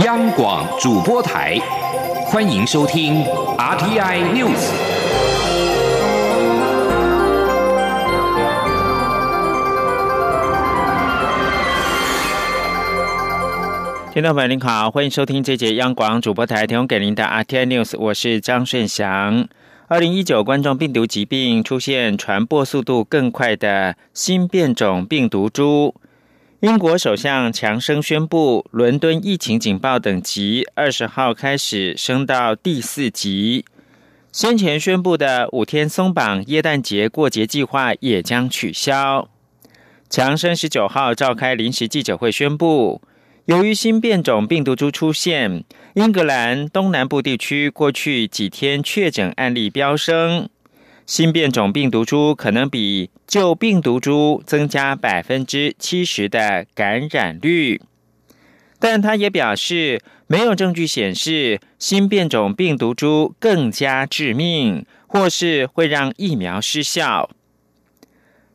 央广主播台，欢迎收听 RTI News。听众朋友您好，欢迎收听这节央广主播台提供给您的 RTI News，我是张顺祥。二零一九冠状病毒疾病出现传播速度更快的新变种病毒株。英国首相强生宣布，伦敦疫情警报等级二十号开始升到第四级。先前宣布的五天松绑耶诞节过节计划也将取消。强生十九号召开临时记者会宣布，由于新变种病毒株出现，英格兰东南部地区过去几天确诊案例飙升。新变种病毒株可能比旧病毒株增加百分之七十的感染率，但他也表示，没有证据显示新变种病毒株更加致命，或是会让疫苗失效。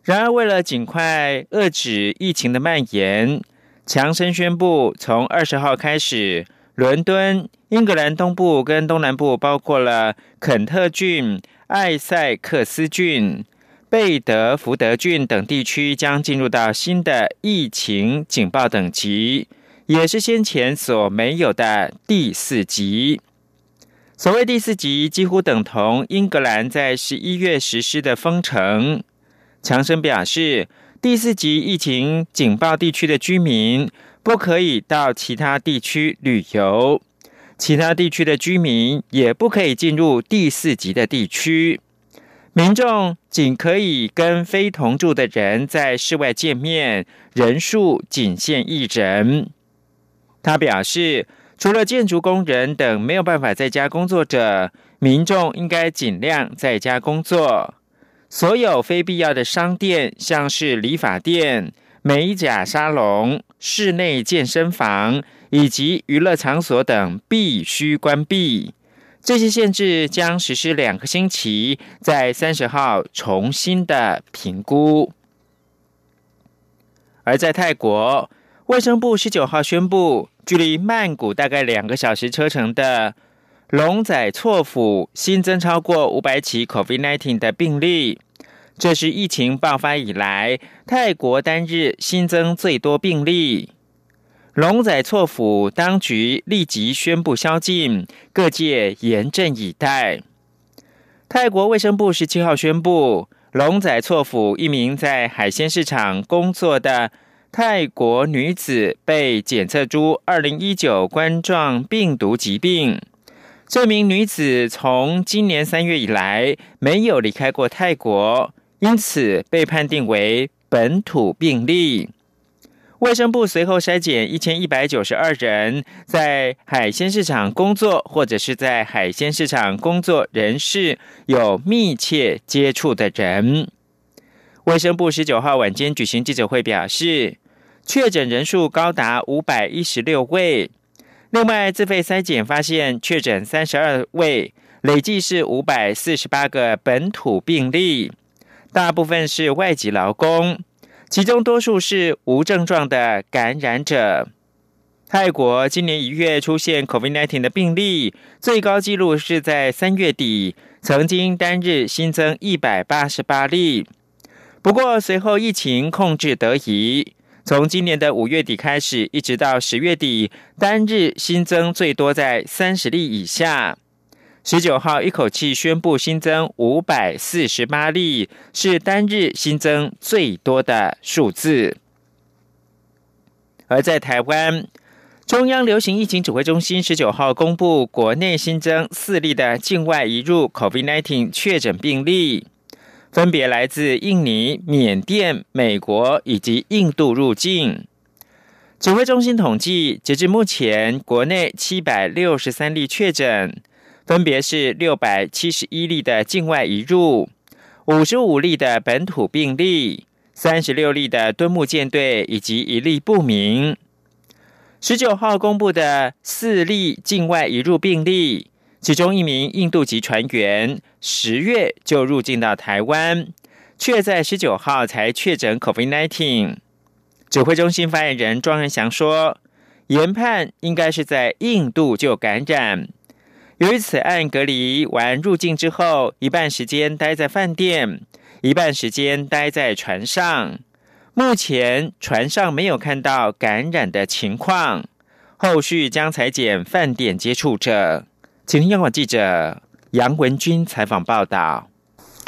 然而，为了尽快遏止疫情的蔓延，强生宣布，从二十号开始，伦敦、英格兰东部跟东南部，包括了肯特郡。艾塞克斯郡、贝德福德郡等地区将进入到新的疫情警报等级，也是先前所没有的第四级。所谓第四级，几乎等同英格兰在十一月实施的封城。强生表示，第四级疫情警报地区的居民不可以到其他地区旅游。其他地区的居民也不可以进入第四级的地区，民众仅可以跟非同住的人在室外见面，人数仅限一人。他表示，除了建筑工人等没有办法在家工作者，民众应该尽量在家工作。所有非必要的商店，像是理发店、美甲沙龙、室内健身房。以及娱乐场所等必须关闭。这些限制将实施两个星期，在三十号重新的评估。而在泰国，卫生部十九号宣布，距离曼谷大概两个小时车程的龙仔错府新增超过五百起 COVID-19 的病例，这是疫情爆发以来泰国单日新增最多病例。龙仔错府当局立即宣布宵禁，各界严阵以待。泰国卫生部十七号宣布，龙仔错府一名在海鲜市场工作的泰国女子被检测出二零一九冠状病毒疾病。这名女子从今年三月以来没有离开过泰国，因此被判定为本土病例。卫生部随后筛检一千一百九十二人在海鲜市场工作或者是在海鲜市场工作人士有密切接触的人。卫生部十九号晚间举行记者会表示，确诊人数高达五百一十六位。另外，自费筛检发现确诊三十二位，累计是五百四十八个本土病例，大部分是外籍劳工。其中多数是无症状的感染者。泰国今年一月出现 COVID-19 的病例，最高纪录是在三月底，曾经单日新增一百八十八例。不过随后疫情控制得宜，从今年的五月底开始，一直到十月底，单日新增最多在三十例以下。十九号一口气宣布新增五百四十八例，是单日新增最多的数字。而在台湾，中央流行疫情指挥中心十九号公布，国内新增四例的境外移入 COVID-19 确诊病例，分别来自印尼、缅甸、美国以及印度入境。指挥中心统计，截至目前，国内七百六十三例确诊。分别是六百七十一例的境外移入，五十五例的本土病例，三十六例的敦木舰队以及一例不明。十九号公布的四例境外移入病例，其中一名印度籍船员十月就入境到台湾，却在十九号才确诊 COVID-19。指挥中心发言人庄仁祥说。研判应该是在印度就感染。由于此案隔离完入境之后，一半时间待在饭店，一半时间待在船上。目前船上没有看到感染的情况，后续将裁减饭店接触者。请听央广记者杨文军采访报道。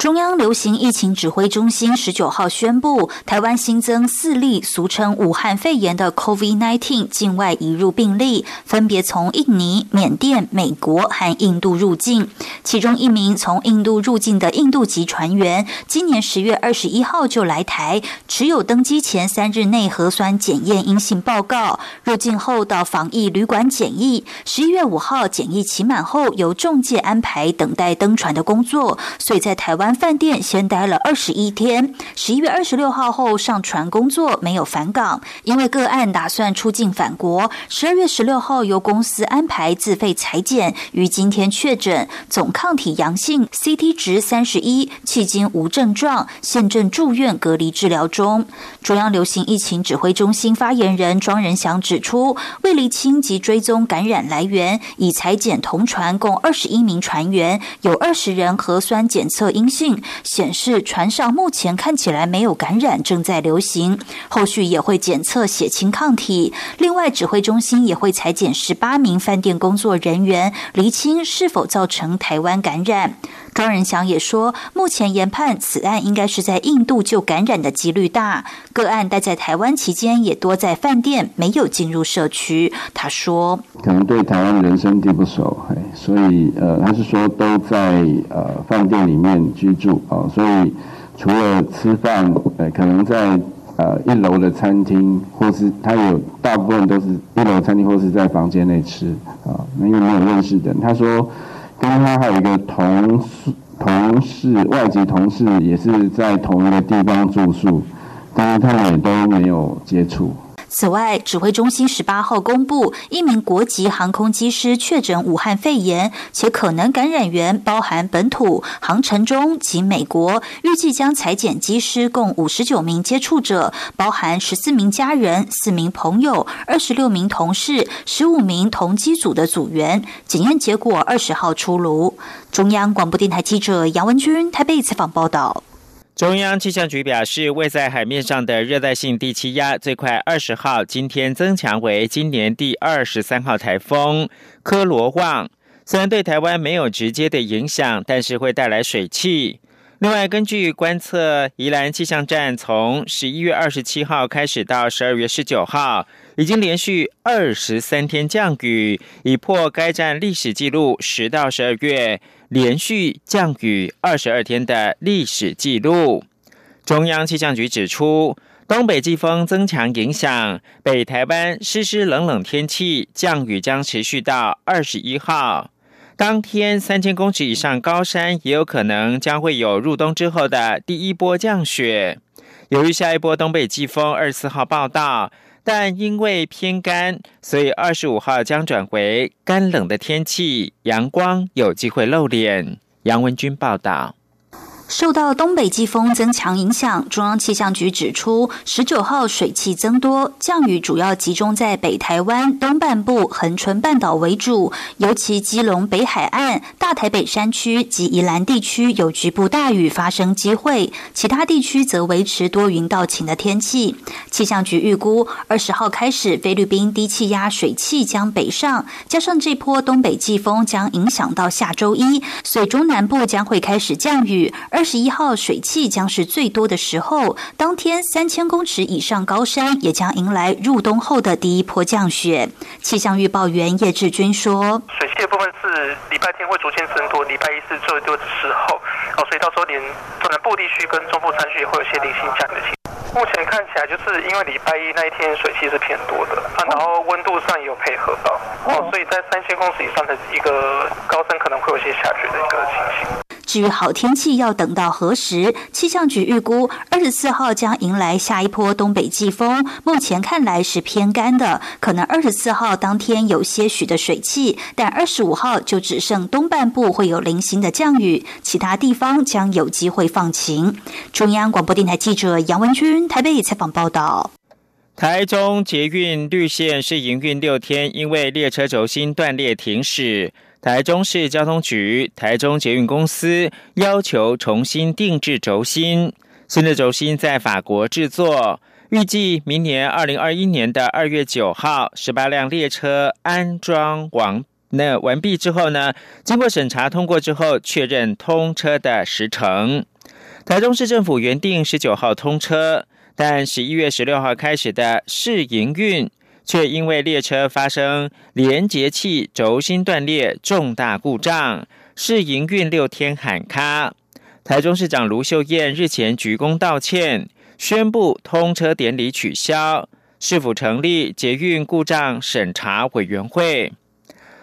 中央流行疫情指挥中心十九号宣布，台湾新增四例俗称武汉肺炎的 COVID-19 境外移入病例，分别从印尼、缅甸、美国和印度入境。其中一名从印度入境的印度籍船员，今年十月二十一号就来台，持有登机前三日内核酸检验阴性报告，入境后到防疫旅馆检疫。十一月五号检疫期满后，由中介安排等待登船的工作，所以在台湾。饭店先待了二十一天，十一月二十六号后上船工作，没有返港。因为个案打算出境返国，十二月十六号由公司安排自费裁剪，于今天确诊，总抗体阳性，CT 值三十一，迄今无症状，现正住院隔离治疗中。中央流行疫情指挥中心发言人庄仁祥指出，为厘清及追踪感染来源，已裁剪同船共二十一名船员，有二十人核酸检测阴信。显示船上目前看起来没有感染，正在流行。后续也会检测血清抗体。另外，指挥中心也会裁减十八名饭店工作人员，厘清是否造成台湾感染。庄仁祥也说，目前研判此案应该是在印度就感染的几率大。个案待在台湾期间也多在饭店，没有进入社区。他说，可能对台湾人生地不熟，所以呃，他是说都在呃饭店里面居住啊，所以除了吃饭，呃，可能在呃一楼的餐厅，或是他有大部分都是一楼餐厅或是在房间内吃啊，那因为没有认识的人。他说。跟他还有一个同事，同事外籍同事也是在同一个地方住宿，但是他们也都没有接触。此外，指挥中心十八号公布，一名国籍航空机师确诊武汉肺炎，且可能感染源包含本土、航程中及美国。预计将裁减机师共五十九名接触者，包含十四名家人、四名朋友、二十六名同事、十五名同机组的组员。检验结果二十号出炉。中央广播电台记者杨文君台北采访报道。中央气象局表示，位在海面上的热带性低气压最快二十号今天增强为今年第二十三号台风科罗旺。虽然对台湾没有直接的影响，但是会带来水汽。另外，根据观测，宜兰气象站从十一月二十七号开始到十二月十九号，已经连续二十三天降雨，已破该站历史记录十到十二月。连续降雨二十二天的历史记录。中央气象局指出，东北季风增强影响，北台湾湿湿冷冷天气，降雨将持续到二十一号。当天三千公尺以上高山也有可能将会有入冬之后的第一波降雪。由于下一波东北季风二十四号报道。但因为偏干，所以二十五号将转回干冷的天气，阳光有机会露脸。杨文军报道。受到东北季风增强影响，中央气象局指出，十九号水汽增多，降雨主要集中在北台湾东半部、恒春半岛为主，尤其基隆北海岸、大台北山区及宜兰地区有局部大雨发生机会，其他地区则维持多云到晴的天气。气象局预估，二十号开始，菲律宾低气压水汽将北上，加上这波东北季风将影响到下周一，所以中南部将会开始降雨。而二十一号水汽将是最多的时候，当天三千公尺以上高山也将迎来入冬后的第一波降雪。气象预报员叶志军说：“水汽的部分是礼拜天会逐渐增多，礼拜一是最多的时候，哦，所以到时候连中南部地区跟中部山区也会有些零星降的情况。目前看起来就是因为礼拜一那一天水汽是偏多的啊，然后温度上也有配合到，哦，所以在三千公尺以上的一个高山可能会有些下雪的一个情形。”至于好天气要等到何时？气象局预估二十四号将迎来下一波东北季风，目前看来是偏干的，可能二十四号当天有些许的水汽，但二十五号就只剩东半部会有零星的降雨，其他地方将有机会放晴。中央广播电台记者杨文君台北采访报道。台中捷运绿线是营运六天，因为列车轴心断裂停驶。台中市交通局、台中捷运公司要求重新定制轴心，新的轴心在法国制作，预计明年二零二一年的二月九号，十八辆列车安装完那完毕之后呢，经过审查通过之后，确认通车的时程。台中市政府原定十九号通车，但十一月十六号开始的试营运。却因为列车发生连接器轴心断裂重大故障，试营运六天喊卡。台中市长卢秀燕日前鞠躬道歉，宣布通车典礼取消。是否成立捷运故障审查委员会？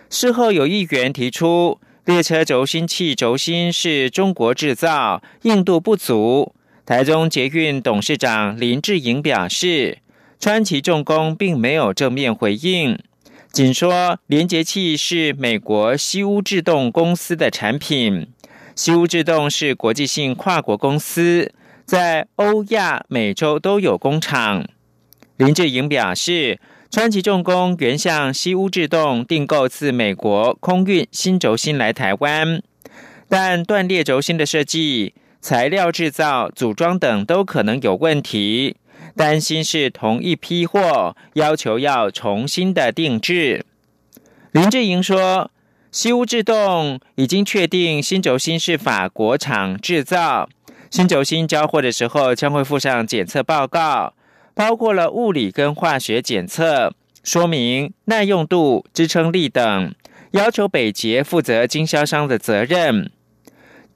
事后有议员提出，列车轴心器轴心是中国制造，硬度不足。台中捷运董事长林志颖表示。川崎重工并没有正面回应，仅说连接器是美国西屋制动公司的产品。西屋制动是国际性跨国公司，在欧亚美洲都有工厂。林志颖表示，川崎重工原向西屋制动订购自美国空运新轴心来台湾，但断裂轴心的设计、材料制造、组装等都可能有问题。担心是同一批货，要求要重新的定制。林志颖说，西屋制动已经确定新轴心是法国厂制造，新轴心交货的时候将会附上检测报告，包括了物理跟化学检测，说明耐用度、支撑力等，要求北捷负责经销商的责任。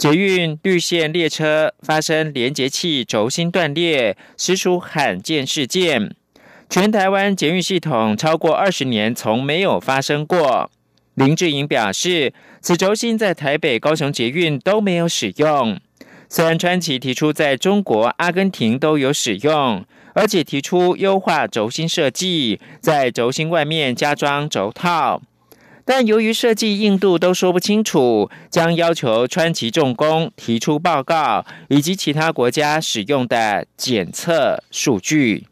捷运绿线列车发生连接器轴心断裂，实属罕见事件。全台湾捷运系统超过二十年，从没有发生过。林志颖表示，此轴心在台北、高雄捷运都没有使用。虽然川崎提出在中国、阿根廷都有使用，而且提出优化轴心设计，在轴心外面加装轴套。但由于设计硬度都说不清楚，将要求川崎重工提出报告以及其他国家使用的检测数据。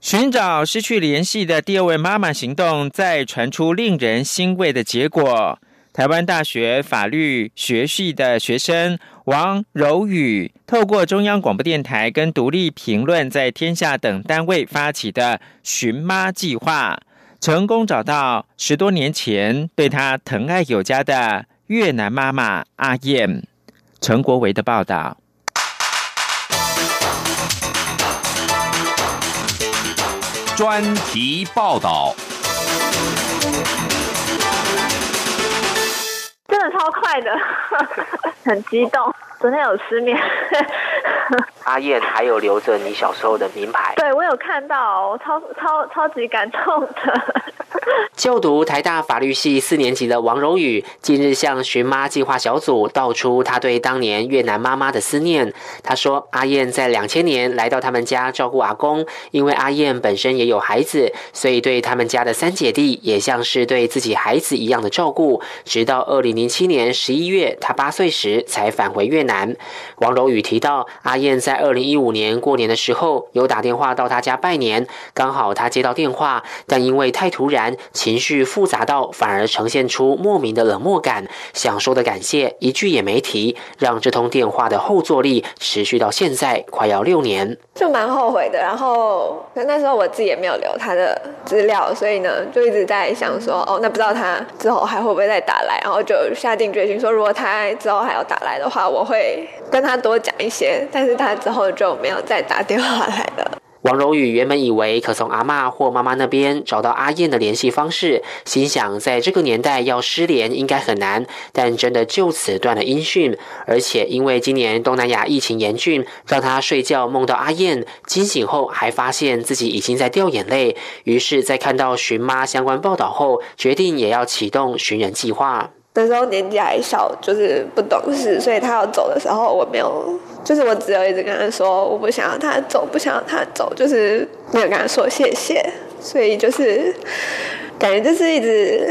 寻找失去联系的第二位妈妈行动，再传出令人欣慰的结果。台湾大学法律学系的学生王柔宇，透过中央广播电台跟独立评论在天下等单位发起的“寻妈计划”，成功找到十多年前对他疼爱有加的越南妈妈阿燕。陈国维的报道。专题报道。真的超快的，很激动。昨天有失眠。阿燕还有留着你小时候的名牌。对，我有看到，超超超级感动的。就读台大法律系四年级的王荣宇，近日向寻妈计划小组道出他对当年越南妈妈的思念。他说，阿燕在两千年来到他们家照顾阿公，因为阿燕本身也有孩子，所以对他们家的三姐弟也像是对自己孩子一样的照顾。直到二零零七年十一月，他八岁时才返回越南。王荣宇提到，阿燕在二零一五年过年的时候有打电话到他家拜年，刚好他接到电话，但因为太突然。情绪复杂到反而呈现出莫名的冷漠感，想说的感谢一句也没提，让这通电话的后坐力持续到现在快要六年，就蛮后悔的。然后那时候我自己也没有留他的资料，所以呢就一直在想说，哦，那不知道他之后还会不会再打来，然后就下定决心说，如果他之后还要打来的话，我会跟他多讲一些。但是他之后就没有再打电话来了。王荣宇原本以为可从阿妈或妈妈那边找到阿燕的联系方式，心想在这个年代要失联应该很难，但真的就此断了音讯。而且因为今年东南亚疫情严峻，让他睡觉梦到阿燕，惊醒后还发现自己已经在掉眼泪。于是，在看到寻妈相关报道后，决定也要启动寻人计划。那时候年纪还小，就是不懂事，所以他要走的时候，我没有，就是我只有一直跟他说，我不想要他走，不想要他走，就是没有跟他说谢谢。所以就是感觉就是一直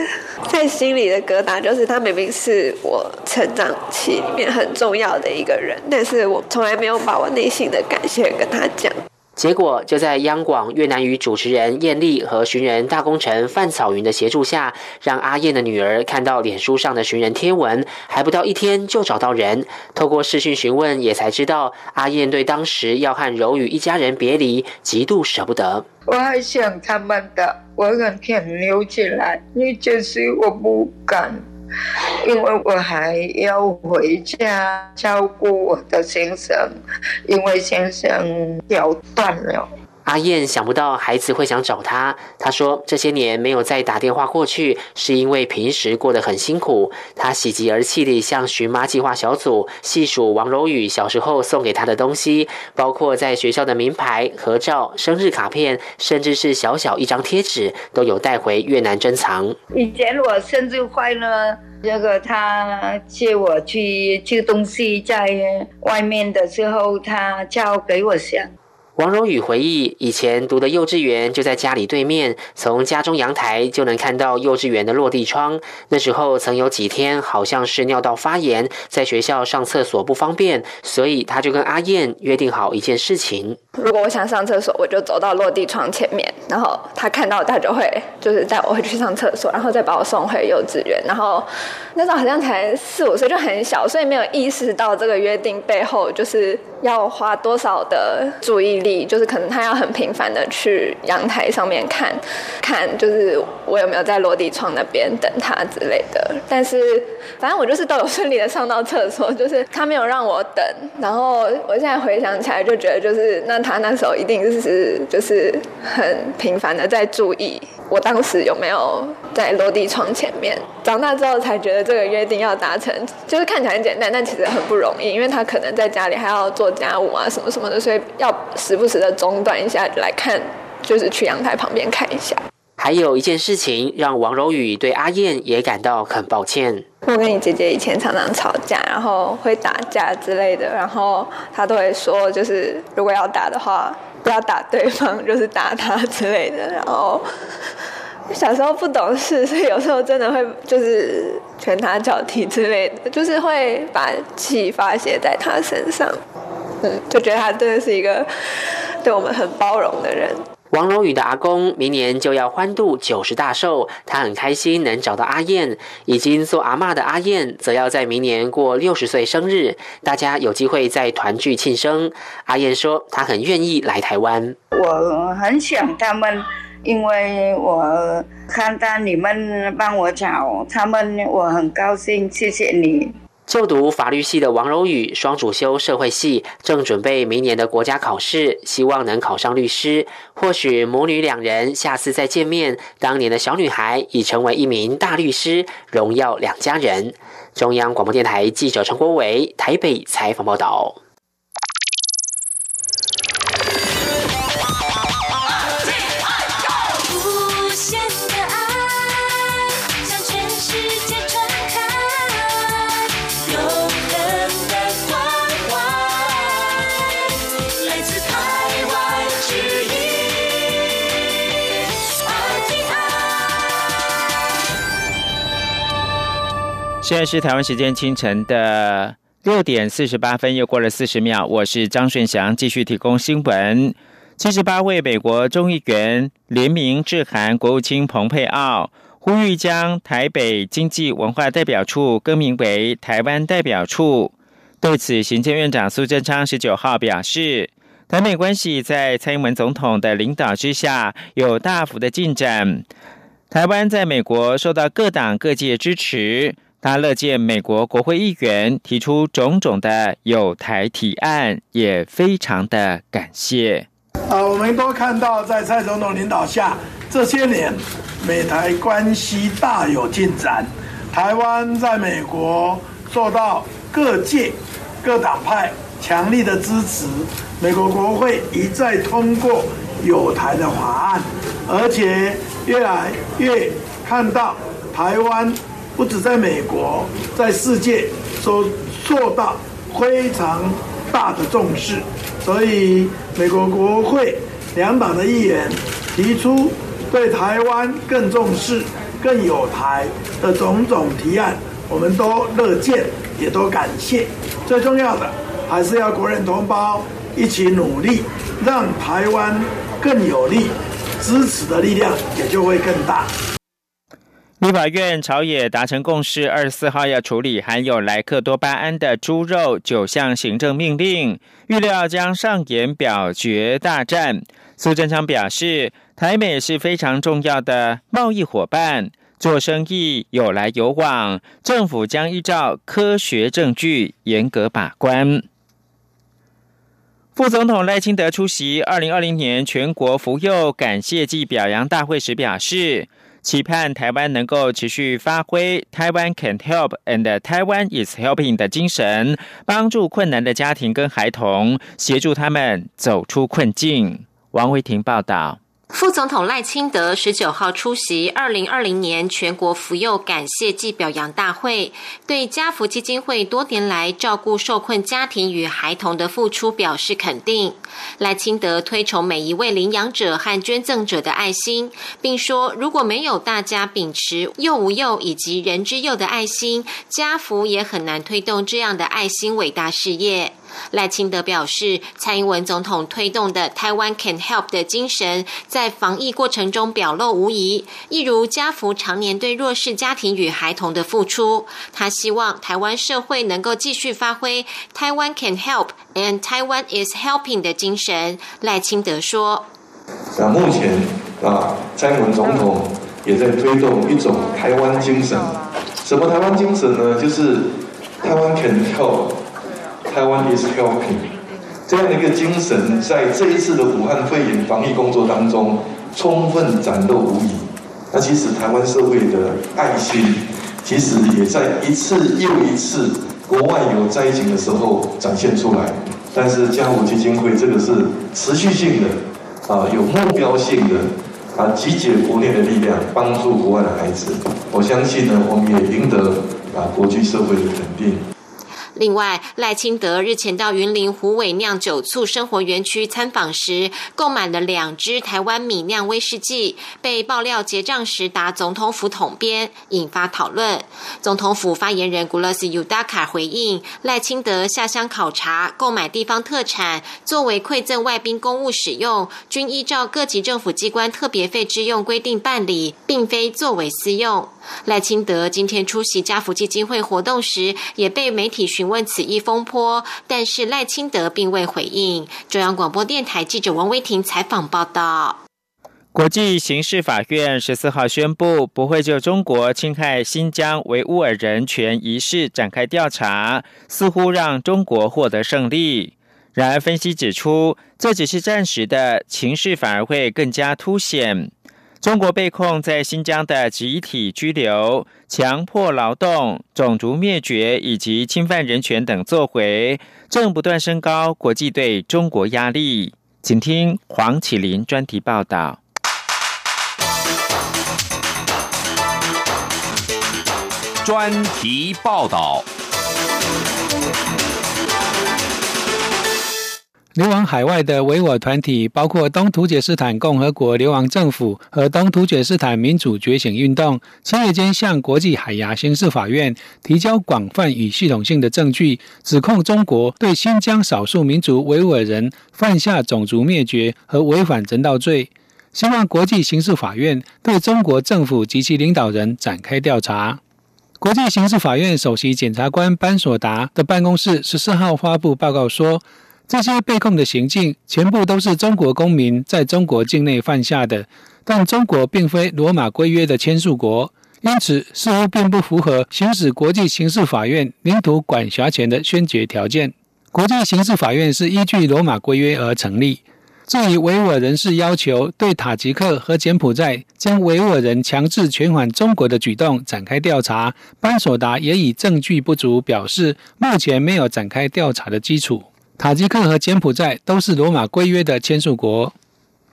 在心里的疙瘩，就是他明明是我成长期里面很重要的一个人，但是我从来没有把我内心的感谢跟他讲。结果就在央广越南语主持人燕丽和寻人大功臣范草云的协助下，让阿燕的女儿看到脸书上的寻人贴文，还不到一天就找到人。透过视讯询问，也才知道阿燕对当时要和柔宇一家人别离，极度舍不得。我还想他们的，我很想留起来，你就是我不敢。因为我还要回家照顾我的先生，因为先生脚断了。阿燕想不到孩子会想找他。他说：“这些年没有再打电话过去，是因为平时过得很辛苦。”他喜极而泣地向寻妈计划小组细数王柔宇小时候送给他的东西，包括在学校的名牌、合照、生日卡片，甚至是小小一张贴纸，都有带回越南珍藏。以前我生日快乐，这个他借我去寄东西，在外面的时候，他叫给我想。王荣宇回忆，以前读的幼稚园就在家里对面，从家中阳台就能看到幼稚园的落地窗。那时候曾有几天好像是尿道发炎，在学校上厕所不方便，所以他就跟阿燕约定好一件事情：如果我想上厕所，我就走到落地窗前面，然后他看到他就会就是带我回去上厕所，然后再把我送回幼稚园。然后那时候好像才四五岁，就很小，所以没有意识到这个约定背后就是要花多少的注意力。就是可能他要很频繁的去阳台上面看，看就是我有没有在落地窗那边等他之类的。但是反正我就是都有顺利的上到厕所，就是他没有让我等。然后我现在回想起来就觉得，就是那他那时候一定是就是很频繁的在注意。我当时有没有在落地窗前面？长大之后才觉得这个约定要达成，就是看起来很简单，但其实很不容易，因为他可能在家里还要做家务啊，什么什么的，所以要时不时的中断一下来看，就是去阳台旁边看一下。还有一件事情让王柔宇对阿燕也感到很抱歉。我跟你姐姐以前常常吵架，然后会打架之类的，然后她都会说，就是如果要打的话。不要打对方，就是打她之类的。然后 小时候不懂事，所以有时候真的会就是拳打脚踢之类的，就是会把气发泄在她身上。嗯，就觉得他真的是一个对我们很包容的人。王龙宇的阿公明年就要欢度九十大寿，他很开心能找到阿燕。已经做阿妈的阿燕，则要在明年过六十岁生日，大家有机会再团聚庆生。阿燕说，她很愿意来台湾。我很想他们，因为我看到你们帮我找他们，我很高兴。谢谢你。就读法律系的王柔宇，双主修社会系，正准备明年的国家考试，希望能考上律师。或许母女两人下次再见面，当年的小女孩已成为一名大律师，荣耀两家人。中央广播电台记者陈国伟台北采访报道。现在是台湾时间清晨的六点四十八分，又过了四十秒。我是张顺祥，继续提供新闻。七十八位美国众议员联名致函国务卿蓬佩奥，呼吁将台北经济文化代表处更名为台湾代表处。对此，行政院长苏贞昌十九号表示，台美关系在蔡英文总统的领导之下有大幅的进展。台湾在美国受到各党各界支持。他乐见美国国会议员提出种种的有台提案，也非常的感谢。啊，我们都看到在蔡总统领导下，这些年美台关系大有进展。台湾在美国受到各界各党派强力的支持，美国国会一再通过有台的法案，而且越来越看到台湾。不止在美国，在世界都受到非常大的重视，所以美国国会两党的议员提出对台湾更重视、更有台的种种提案，我们都乐见，也都感谢。最重要的，还是要国人同胞一起努力，让台湾更有力，支持的力量也就会更大。立法院朝野达成共识，二十四号要处理含有莱克多巴胺的猪肉九项行政命令，预料将上演表决大战。苏贞昌表示，台美是非常重要的贸易伙伴，做生意有来有往，政府将依照科学证据严格把关。副总统赖清德出席二零二零年全国福幼感谢祭表扬大会时表示。期盼台湾能够持续发挥台湾 can help and 台湾 is helping 的精神，帮助困难的家庭跟孩童，协助他们走出困境。王维婷报道。副总统赖清德十九号出席二零二零年全国福幼感谢暨表扬大会，对家福基金会多年来照顾受困家庭与孩童的付出表示肯定。赖清德推崇每一位领养者和捐赠者的爱心，并说如果没有大家秉持幼无幼以及人之幼的爱心，家福也很难推动这样的爱心伟大事业。赖清德表示，蔡英文总统推动的台湾 Can Help 的精神，在防疫过程中表露无遗。一如家福常年对弱势家庭与孩童的付出，他希望台湾社会能够继续发挥台湾 Can Help and Taiwan is Helping 的精神。赖清德说：“那目前啊，蔡英文总统也在推动一种台湾精神。什么台湾精神呢？就是台湾 Can Help。” Taiwan is helping，这样的一个精神，在这一次的武汉肺炎防疫工作当中，充分展露无遗。那其实台湾社会的爱心，其实也在一次又一次国外有灾情的时候展现出来。但是家福基金会这个是持续性的，啊，有目标性的，啊，集结国内的力量，帮助国外的孩子。我相信呢，我们也赢得啊国际社会的肯定。另外，赖清德日前到云林虎尾酿酒醋生活园区参访时，购买了两支台湾米酿威士忌，被爆料结账时打总统府统编，引发讨论。总统府发言人古勒斯尤达卡回应，赖清德下乡考察购买地方特产作为馈赠外宾公务使用，均依照各级政府机关特别费之用规定办理，并非作为私用。赖清德今天出席家福基金会活动时，也被媒体询问此一风波，但是赖清德并未回应。中央广播电台记者王威婷采访报道。国际刑事法院十四号宣布，不会就中国侵害新疆维吾尔人权一事展开调查，似乎让中国获得胜利。然而，分析指出，这只是暂时的，情势反而会更加凸显。中国被控在新疆的集体拘留、强迫劳动、种族灭绝以及侵犯人权等作为，正不断升高国际对中国压力。请听黄启林专题报道。专题报道。流亡海外的维吾尔团体，包括东土厥斯坦共和国流亡政府和东土厥斯坦民主觉醒运动，七月间向国际海牙刑事法院提交广泛与系统性的证据，指控中国对新疆少数民族维吾尔人犯下种族灭绝和违反人道罪，希望国际刑事法院对中国政府及其领导人展开调查。国际刑事法院首席检察官班索达的办公室十四号发布报告说。这些被控的行径全部都是中国公民在中国境内犯下的，但中国并非罗马规约的签署国，因此似乎并不符合行使国际刑事法院领土管辖权的宣决条件。国际刑事法院是依据罗马规约而成立。至于维吾尔人士要求对塔吉克和柬埔寨将维吾尔人强制遣返中国的举动展开调查，班索达也以证据不足表示，目前没有展开调查的基础。塔吉克和柬埔寨都是罗马规约的签署国。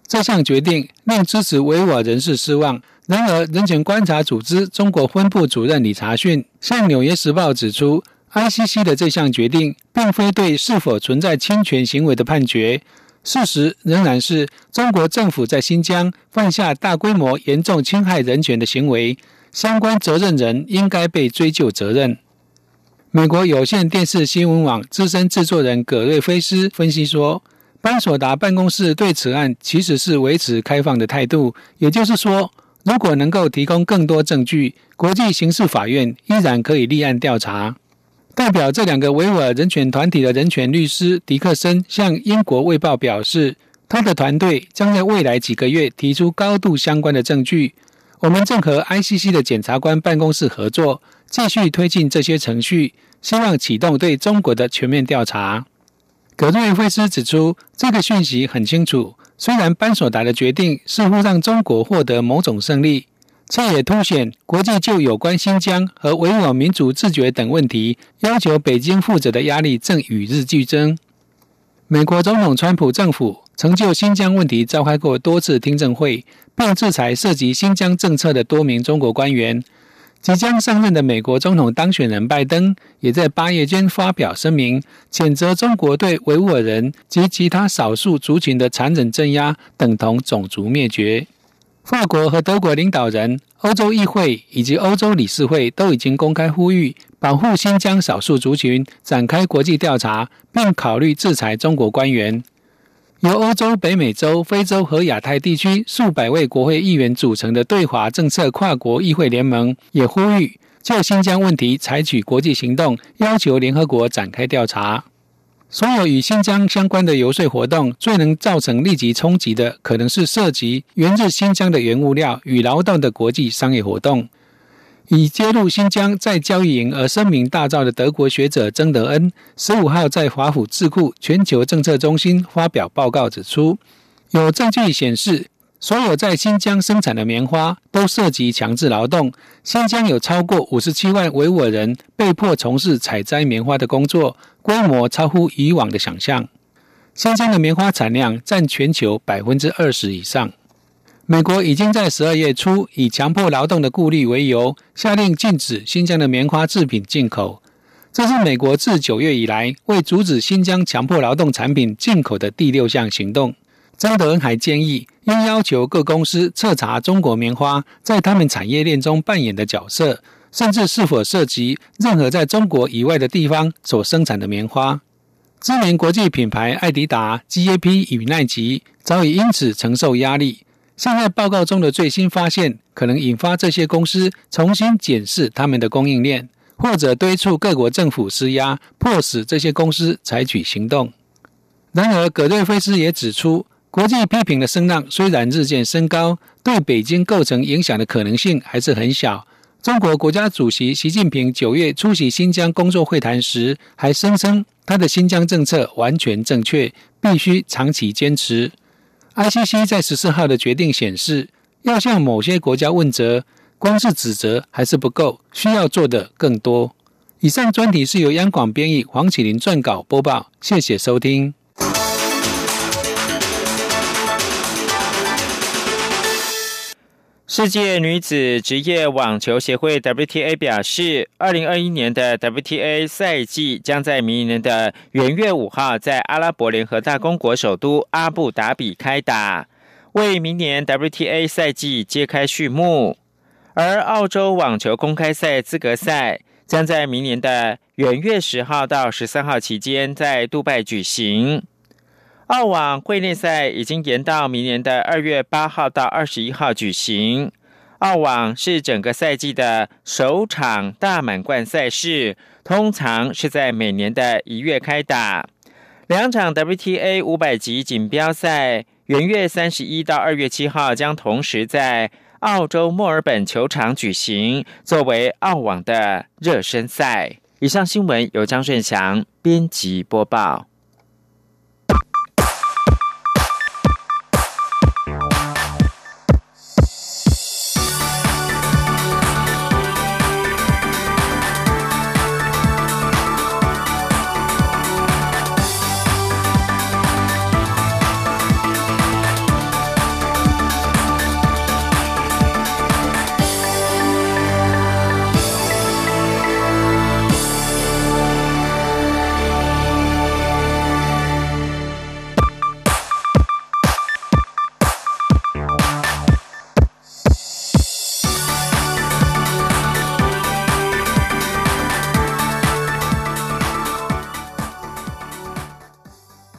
这项决定令支持维吾尔人士失望。然而，人权观察组织中国分部主任李查逊向《纽约时报》指出，ICC 的这项决定并非对是否存在侵权行为的判决。事实仍然是中国政府在新疆犯下大规模严重侵害人权的行为，相关责任人应该被追究责任。美国有线电视新闻网资深制作人葛瑞菲斯分析说，班索达办公室对此案其实是维持开放的态度，也就是说，如果能够提供更多证据，国际刑事法院依然可以立案调查。代表这两个维吾尔人权团体的人权律师迪克森向英国卫报表示，他的团队将在未来几个月提出高度相关的证据。我们正和 ICC 的检察官办公室合作，继续推进这些程序，希望启动对中国的全面调查。葛瑞菲斯指出，这个讯息很清楚，虽然班索达的决定似乎让中国获得某种胜利。这也凸显国际就有关新疆和维吾尔民族自决等问题要求北京负责的压力正与日俱增。美国总统川普政府曾就新疆问题召开过多次听证会，并制裁涉及新疆政策的多名中国官员。即将上任的美国总统当选人拜登也在八月间发表声明，谴责中国对维吾尔人及其他少数族群的残忍镇压，等同种族灭绝。法国和德国领导人、欧洲议会以及欧洲理事会都已经公开呼吁保护新疆少数族群，展开国际调查，并考虑制裁中国官员。由欧洲、北美洲、非洲和亚太地区数百位国会议员组成的对华政策跨国议会联盟也呼吁就新疆问题采取国际行动，要求联合国展开调查。所有与新疆相关的游说活动，最能造成立即冲击的，可能是涉及源自新疆的原物料与劳动的国际商业活动。以揭露新疆在交易营而声名大噪的德国学者曾德恩，十五号在华府智库全球政策中心发表报告，指出有证据显示。所有在新疆生产的棉花都涉及强制劳动。新疆有超过五十七万维吾尔人被迫从事采摘棉花的工作，规模超乎以往的想象。新疆的棉花产量占全球百分之二十以上。美国已经在十二月初以强迫劳动的顾虑为由，下令禁止新疆的棉花制品进口。这是美国自九月以来为阻止新疆强迫劳动产品进口的第六项行动。张德恩还建议，应要求各公司彻查中国棉花在他们产业链中扮演的角色，甚至是否涉及任何在中国以外的地方所生产的棉花。知名国际品牌艾迪达、GAP 与奈吉早已因此承受压力。现在报告中的最新发现，可能引发这些公司重新检视他们的供应链，或者敦促各国政府施压，迫使这些公司采取行动。然而，葛瑞菲斯也指出。国际批评的声浪虽然日渐升高，对北京构成影响的可能性还是很小。中国国家主席习近平九月出席新疆工作会谈时，还声称他的新疆政策完全正确，必须长期坚持。ICC 在十四号的决定显示，要向某些国家问责，光是指责还是不够，需要做的更多。以上专题是由央广编译，黄启林撰稿播报，谢谢收听。世界女子职业网球协会 （WTA） 表示，二零二一年的 WTA 赛季将在明年的元月五号在阿拉伯联合大公国首都阿布达比开打，为明年 WTA 赛季揭开序幕。而澳洲网球公开赛资格赛将在明年的元月十号到十三号期间在杜拜举行。澳网会内赛已经延到明年的二月八号到二十一号举行。澳网是整个赛季的首场大满贯赛事，通常是在每年的一月开打。两场 WTA 五百级锦标赛，元月三十一到二月七号将同时在澳洲墨尔本球场举行，作为澳网的热身赛。以上新闻由张顺祥编辑播报。